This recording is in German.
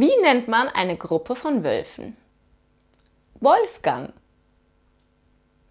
Wie nennt man eine Gruppe von Wölfen? Wolfgang.